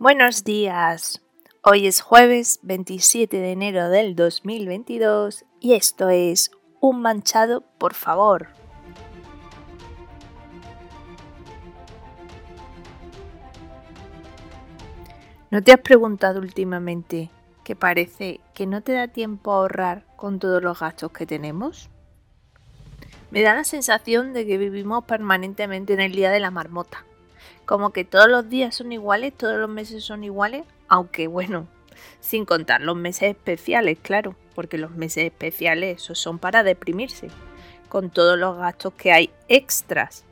Buenos días. Hoy es jueves 27 de enero del 2022 y esto es Un manchado, por favor. ¿No te has preguntado últimamente que parece que no te da tiempo a ahorrar con todos los gastos que tenemos? Me da la sensación de que vivimos permanentemente en el día de la marmota. Como que todos los días son iguales, todos los meses son iguales, aunque bueno, sin contar los meses especiales, claro, porque los meses especiales esos son para deprimirse, con todos los gastos que hay extras.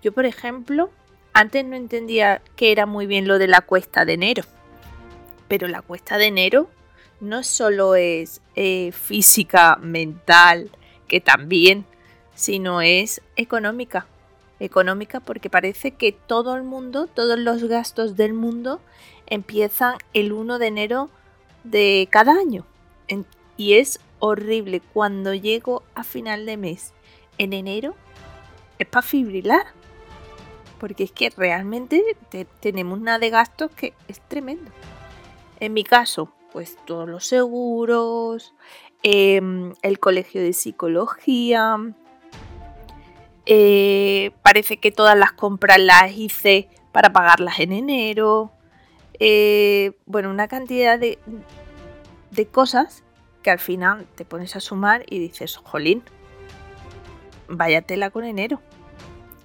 Yo, por ejemplo, antes no entendía que era muy bien lo de la cuesta de enero. Pero la cuesta de enero no solo es eh, física, mental, que también, sino es económica. Económica porque parece que todo el mundo, todos los gastos del mundo empiezan el 1 de enero de cada año. y es horrible cuando llego a final de mes en enero, es para fibrilar. Porque es que realmente tenemos una de gastos que es tremendo. En mi caso, pues todos los seguros, em, el colegio de psicología. Eh, parece que todas las compras las hice para pagarlas en enero. Eh, bueno, una cantidad de, de cosas que al final te pones a sumar y dices, jolín, váyatela con enero.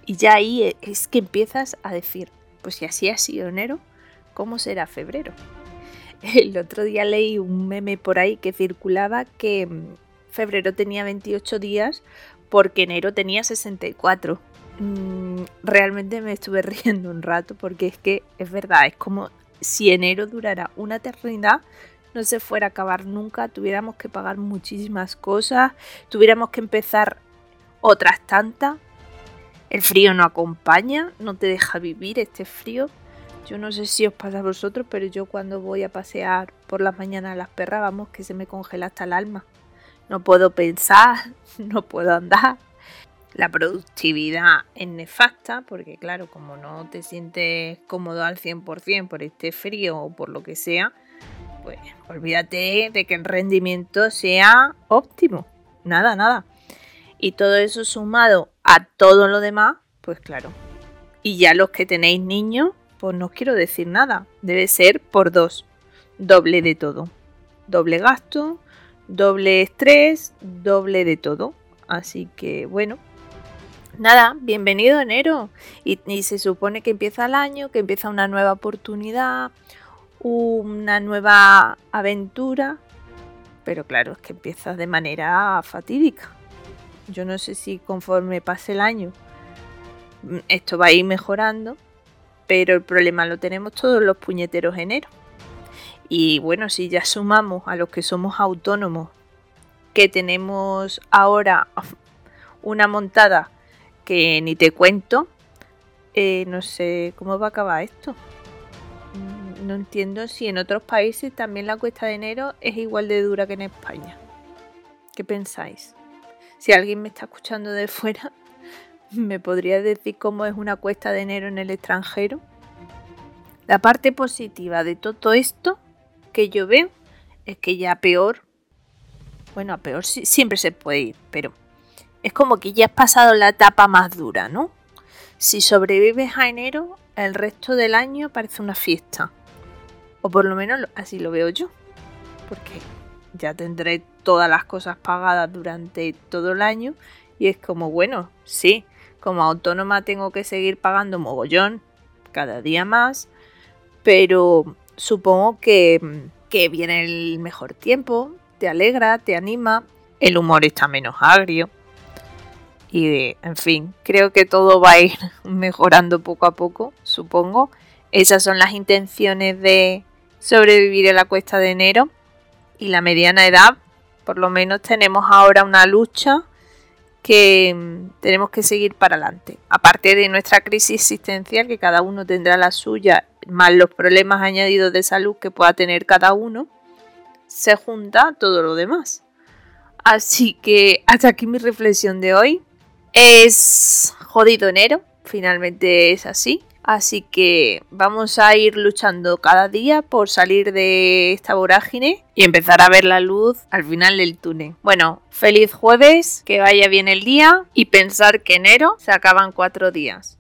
Y ya ahí es que empiezas a decir, pues si así ha sido enero, ¿cómo será febrero? El otro día leí un meme por ahí que circulaba que mm, febrero tenía 28 días porque enero tenía 64. Mm, realmente me estuve riendo un rato porque es que es verdad, es como si enero durara una eternidad, no se fuera a acabar nunca, tuviéramos que pagar muchísimas cosas, tuviéramos que empezar otras tantas. El frío no acompaña, no te deja vivir este frío. Yo no sé si os pasa a vosotros, pero yo cuando voy a pasear por las mañanas a las perras, vamos, que se me congela hasta el alma. No puedo pensar, no puedo andar. La productividad es nefasta porque, claro, como no te sientes cómodo al 100% por este frío o por lo que sea, pues olvídate de que el rendimiento sea óptimo. Nada, nada. Y todo eso sumado a todo lo demás, pues claro. Y ya los que tenéis niños, pues no os quiero decir nada. Debe ser por dos. Doble de todo. Doble gasto, doble estrés, doble de todo. Así que bueno. Nada, bienvenido enero. Y, se supone que empieza el año, que empieza una nueva oportunidad, una nueva aventura. Pero claro, es que empieza de manera fatídica. Yo no sé si conforme pase el año mm, esto va a ir mejorando pero el problema lo tenemos todos los puñeteros enero. Y bueno, si ya sumamos a los que somos autónomos, que tenemos ahora una montada que ni te cuento, eh, no sé cómo va a acabar esto. Mm, no entiendo si en otros países también la cuesta de enero es igual de dura que en España. ¿Qué pensáis? Si alguien me está escuchando de fuera, ¿Me podría decir cómo es una cuesta de enero en el extranjero? La parte positiva de todo esto que yo veo es que ya peor, bueno, a peor siempre se puede ir, pero es como que ya has pasado la etapa más dura, ¿no? Si sobrevives a enero, el resto del año parece una fiesta. O por lo menos así lo veo yo. Porque ya tendré todas las cosas pagadas durante todo el año. Y es como, bueno, sí, como autónoma tengo que seguir pagando mogollón cada día más, pero supongo que, que viene el mejor tiempo, te alegra, te anima, el humor está menos agrio. Y en fin, creo que todo va a ir mejorando poco a poco, supongo. Esas son las intenciones de sobrevivir a la cuesta de enero. Y la mediana edad, por lo menos tenemos ahora una lucha que mm, tenemos que seguir para adelante. Aparte de nuestra crisis existencial, que cada uno tendrá la suya, más los problemas añadidos de salud que pueda tener cada uno, se junta todo lo demás. Así que hasta aquí mi reflexión de hoy. Es jodido enero, finalmente es así. Así que vamos a ir luchando cada día por salir de esta vorágine y empezar a ver la luz al final del túnel. Bueno, feliz jueves, que vaya bien el día y pensar que enero se acaban cuatro días.